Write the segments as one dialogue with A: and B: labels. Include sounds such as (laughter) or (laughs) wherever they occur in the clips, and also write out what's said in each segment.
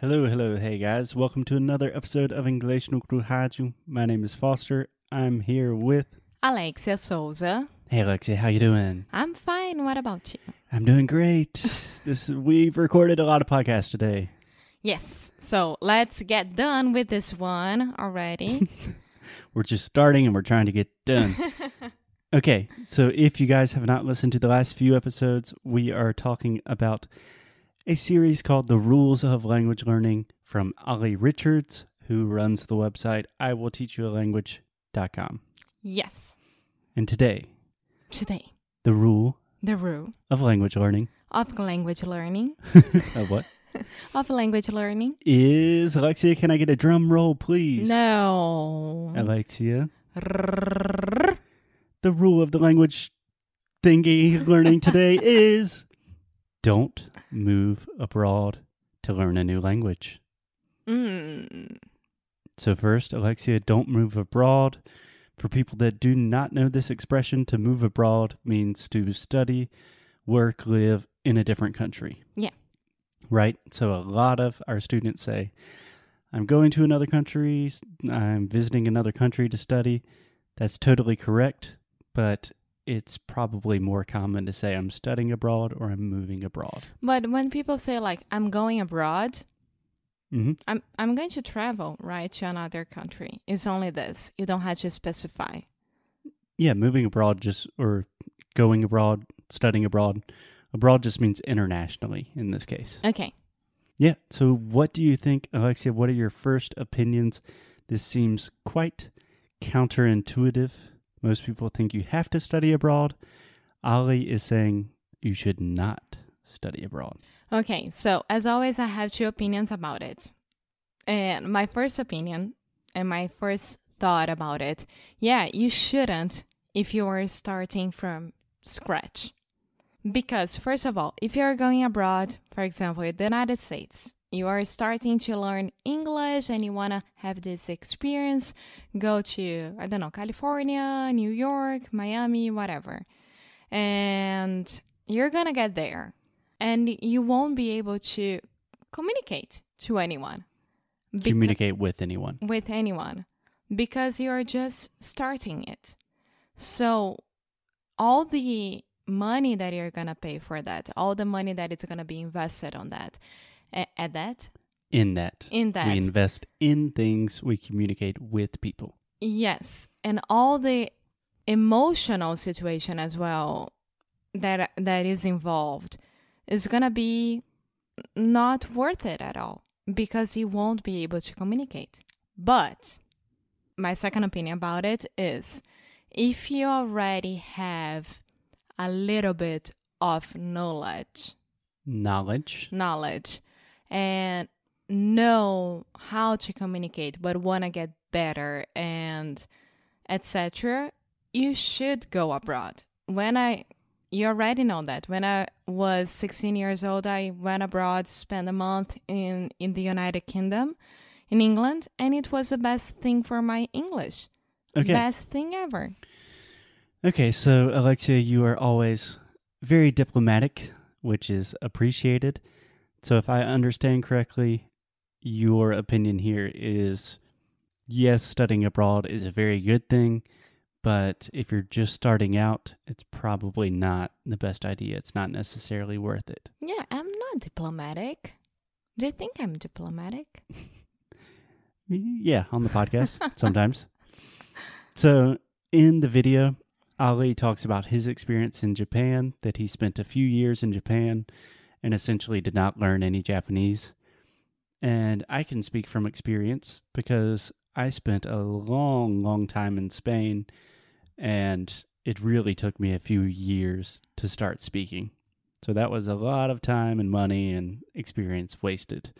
A: Hello, hello, hey guys. Welcome to another episode of Inglês no Rádio. My name is Foster. I'm here with
B: Alexia Souza.
A: Hey Alexia, how you doing?
B: I'm fine. What about you?
A: I'm doing great. (laughs) this we've recorded a lot of podcasts today.
B: Yes. So let's get done with this one already. (laughs)
A: We're just starting and we're trying to get done. (laughs) okay, so if you guys have not listened to the last few episodes, we are talking about a series called The Rules of Language Learning from Olly Richards, who runs the website I will teach you a language.com.
B: yes.
A: And today,
B: Today,
A: the rule
B: the rule
A: of language learning
B: of language learning (laughs)
A: of what (laughs)
B: of language learning.
A: is Alexia, can I get a drum roll, please?
B: No.
A: Alexia, the rule of the language thingy learning today (laughs) is don't move abroad to learn a new language.
B: Mm.
A: So, first, Alexia, don't move abroad. For people that do not know this expression, to move abroad means to study, work, live in a different country.
B: Yeah.
A: Right? So, a lot of our students say, I'm going to another country, I'm visiting another country to study. That's totally correct, but it's probably more common to say I'm studying abroad or I'm moving abroad.
B: But when people say like I'm going abroad,
A: hmm
B: I'm I'm going to travel, right, to another country. It's only this. You don't have to specify.
A: Yeah, moving abroad just or going abroad, studying abroad. Abroad just means internationally in this case.
B: Okay.
A: Yeah. So, what do you think, Alexia? What are your first opinions? This seems quite counterintuitive. Most people think you have to study abroad. Olly is saying you should not study abroad.
B: Okay, so as always, I have two opinions about it. And my first opinion and my first thought about it yeah, you shouldn't if you are starting from scratch. Because, first of all, if you're going abroad, for example, the United States, you are starting to learn English and you want to have this experience, go to, I don't know, California, New York, Miami, whatever. And you're going to get there and you won't be able to communicate to anyone. Beca-
A: Communicate with anyone.
B: with anyone because you're just starting it. So, all the money that you're gonna pay for that, all the money that is gonna be invested on that, a- at that,
A: In that,
B: in that,
A: we invest in things, we communicate with people.
B: yes, and all the emotional situation as well that that is involved is gonna be not worth it at all because you won't be able to communicate. But my second opinion about it is if you already have a little bit of knowledge,
A: Knowledge.
B: knowledge, and know how to communicate but want to get better and etc., you should go abroad. When I you already know that. When I was 16 years old, I went abroad, spent a month in in the United Kingdom, in England, and it was the best thing for my English.
A: Okay.
B: Best thing ever.
A: Okay, so Alexia, you are always very diplomatic, which is appreciated. So if I understand correctly, your opinion here is yes, studying abroad is a very good thing, but if you're just starting out, it's probably not the best idea. It's not necessarily worth it.
B: Yeah, I'm not diplomatic. Do you think I'm diplomatic? (laughs)
A: Yeah, on the podcast sometimes. So, in the video, Olly talks about his experience in Japan, that he spent a few years in Japan and essentially did not learn any Japanese. And I can speak from experience because I spent a long, long time in Spain and it really took me a few years to start speaking. So that was a lot of time and money and experience wasted.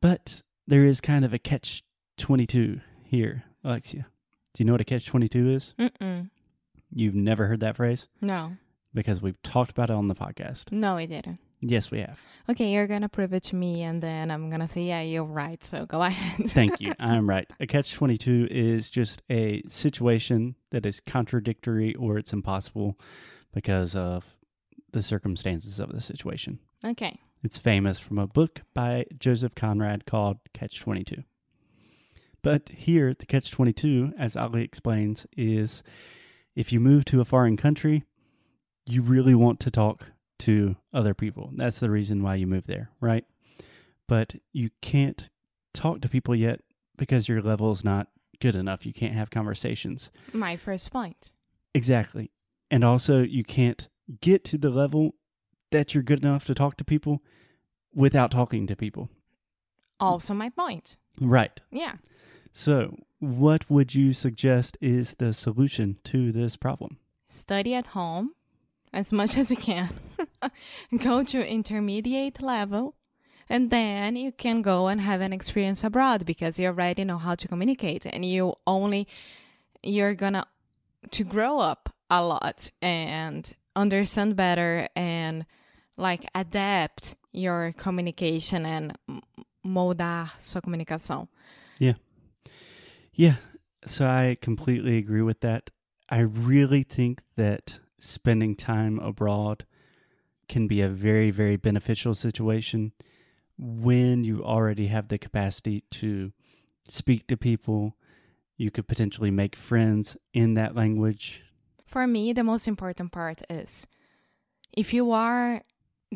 A: But there is kind of a catch 22 here, Alexia. Do you know what a catch 22 is?
B: Mm-mm.
A: You've never heard that phrase?
B: No,
A: Because we've talked about it on the podcast.
B: no, we didn't.
A: Yes, we have.
B: Okay, you're gonna prove it to me, and then I'm gonna say, yeah, you're right. So go (laughs) ahead.
A: Thank you. (laughs) I'm right. A catch 22 is just a situation that is contradictory or it's impossible because of the circumstances of the situation.
B: okay.
A: It's famous from a book by Joseph Conrad called Catch 22. But here, the Catch 22, as Olly explains, is if you move to a foreign country, you really want to talk to other people. That's the reason why you move there, right? But you can't talk to people yet because your level is not good enough. You can't have conversations.
B: My first point.
A: Exactly. And also, you can't get to the level that you're good enough to talk to people without talking to people.
B: Also, my point.
A: Right.
B: Yeah.
A: So, what would you suggest is the solution to this problem?
B: Study at home as much as you can. (laughs) go to intermediate level and then you can go and have an experience abroad because you already know how to communicate and you only you're gonna to grow up a lot and understand better and like adapt your communication and moldar sua comunicação.
A: Yeah. Yeah. So I completely agree with that. I really think that spending time abroad can be a very, very beneficial situation when you already have the capacity to speak to people. You could potentially make friends in that language.
B: For me, the most important part is if you are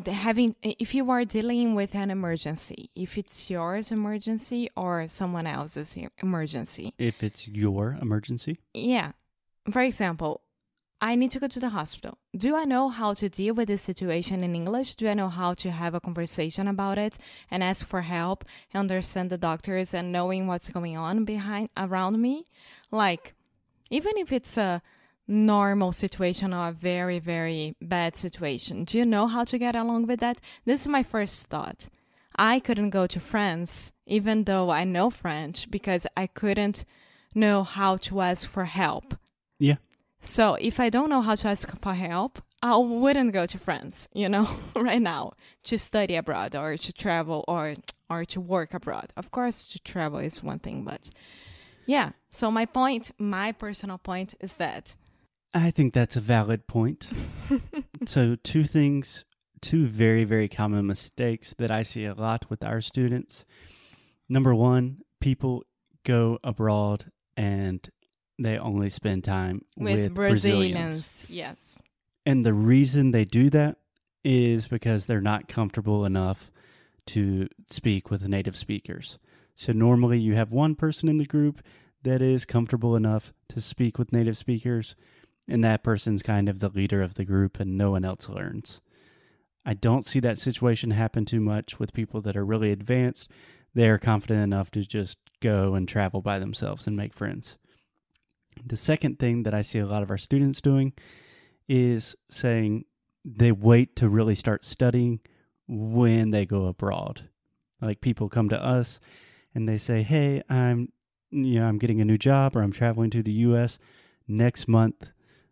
B: having if you are dealing with an emergency if it's yours emergency or someone else's emergency
A: if it's your emergency
B: yeah for example i need to go to the hospital do i know how to deal with this situation in english do i know how to have a conversation about it and ask for help and understand the doctors and knowing what's going on behind around me like even if it's a normal situation or a very, very bad situation. Do you know how to get along with that? This is my first thought. I couldn't go to France, even though I know French, because I couldn't know how to ask for help.
A: Yeah.
B: So if I don't know how to ask for help, I wouldn't go to France, you know, (laughs) right now to study abroad or to travel or or to work abroad. Of course, to travel is one thing, but yeah. So my point, my personal point is that
A: I think that's a valid point. (laughs) so, two things, two very, very common mistakes that I see a lot with our students. Number one, people go abroad and they only spend time with, with Brazilians. Brazilians.
B: Yes.
A: And the reason they do that is because they're not comfortable enough to speak with native speakers. So, normally you have one person in the group that is comfortable enough to speak with native speakers and that person's kind of the leader of the group and no one else learns. I don't see that situation happen too much with people that are really advanced. They are confident enough to just go and travel by themselves and make friends. The second thing that I see a lot of our students doing is saying they wait to really start studying when they go abroad. Like people come to us and they say, "Hey, I'm you know, I'm getting a new job or I'm traveling to the US next month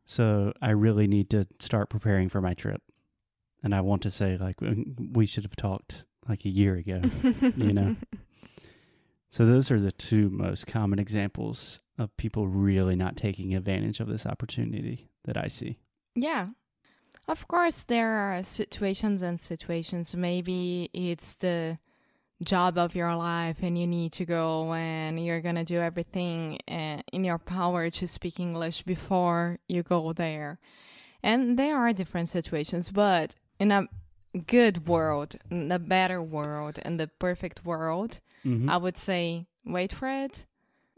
A: so I really need to start preparing for my trip. And I want to say, like, we should have talked like a year ago, you know? (laughs) So those are the two most common examples of people really not taking advantage of this opportunity that I see.
B: Yeah. Of course, there are situations and situations. Maybe it's the job of your life and you need to go and you're going to do everything eh, in your power to speak English before you go there. And there are different situations, but in a good world, in a better world, in the perfect world, mm-hmm. I would say wait for it.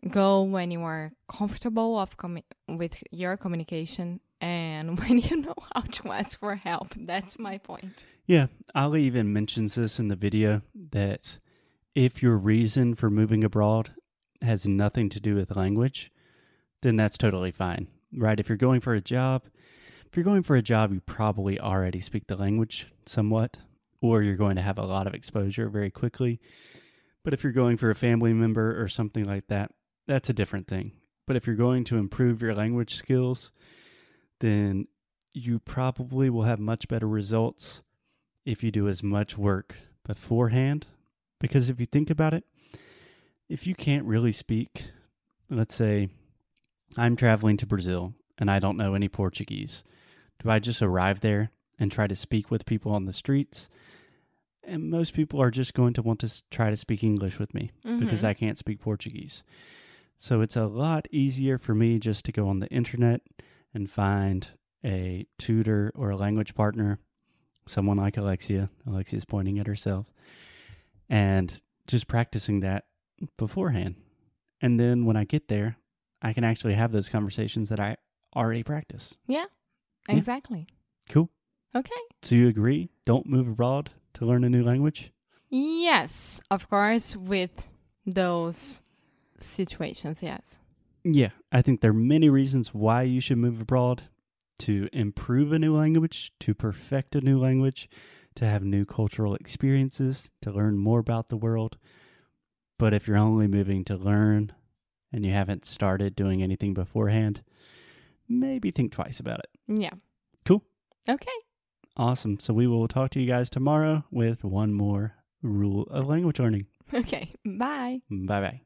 B: Go when you are comfortable of com- with your communication and (laughs) when you know how to ask for help. That's my point.
A: Yeah, Olly even mentions this in the video that if your reason for moving abroad has nothing to do with language, then that's totally fine, right? If you're going for a job, if you're going for a job, you probably already speak the language somewhat, or you're going to have a lot of exposure very quickly. But if you're going for a family member or something like that, that's a different thing. But if you're going to improve your language skills, then you probably will have much better results if you do as much work beforehand. Because if you think about it, if you can't really speak, let's say I'm traveling to Brazil and I don't know any Portuguese, do I just arrive there and try to speak with people on the streets and most people are just going to want to try to speak English with me because
B: Mhm.
A: I can't speak Portuguese. So it's a lot easier for me just to go on the internet and find a tutor or a language partner, someone like Alexia. Alexia's pointing at herself, and just practicing that beforehand. And then when I get there, I can actually have those conversations that I already practice. Yeah.
B: Exactly.
A: Cool.
B: Okay.
A: So you agree? Don't move abroad to learn a new language?
B: Yes, of course, with those situations, yes.
A: Yeah, I think there are many reasons why you should move abroad to improve a new language, to perfect a new language, to have new cultural experiences, to learn more about the world. But if you're only moving to learn and you haven't started doing anything beforehand, maybe think twice about it.
B: Yeah.
A: Cool.
B: Okay.
A: Awesome. So we will talk to you guys tomorrow with one more rule of language learning. (laughs)
B: Okay. Bye.
A: Bye bye.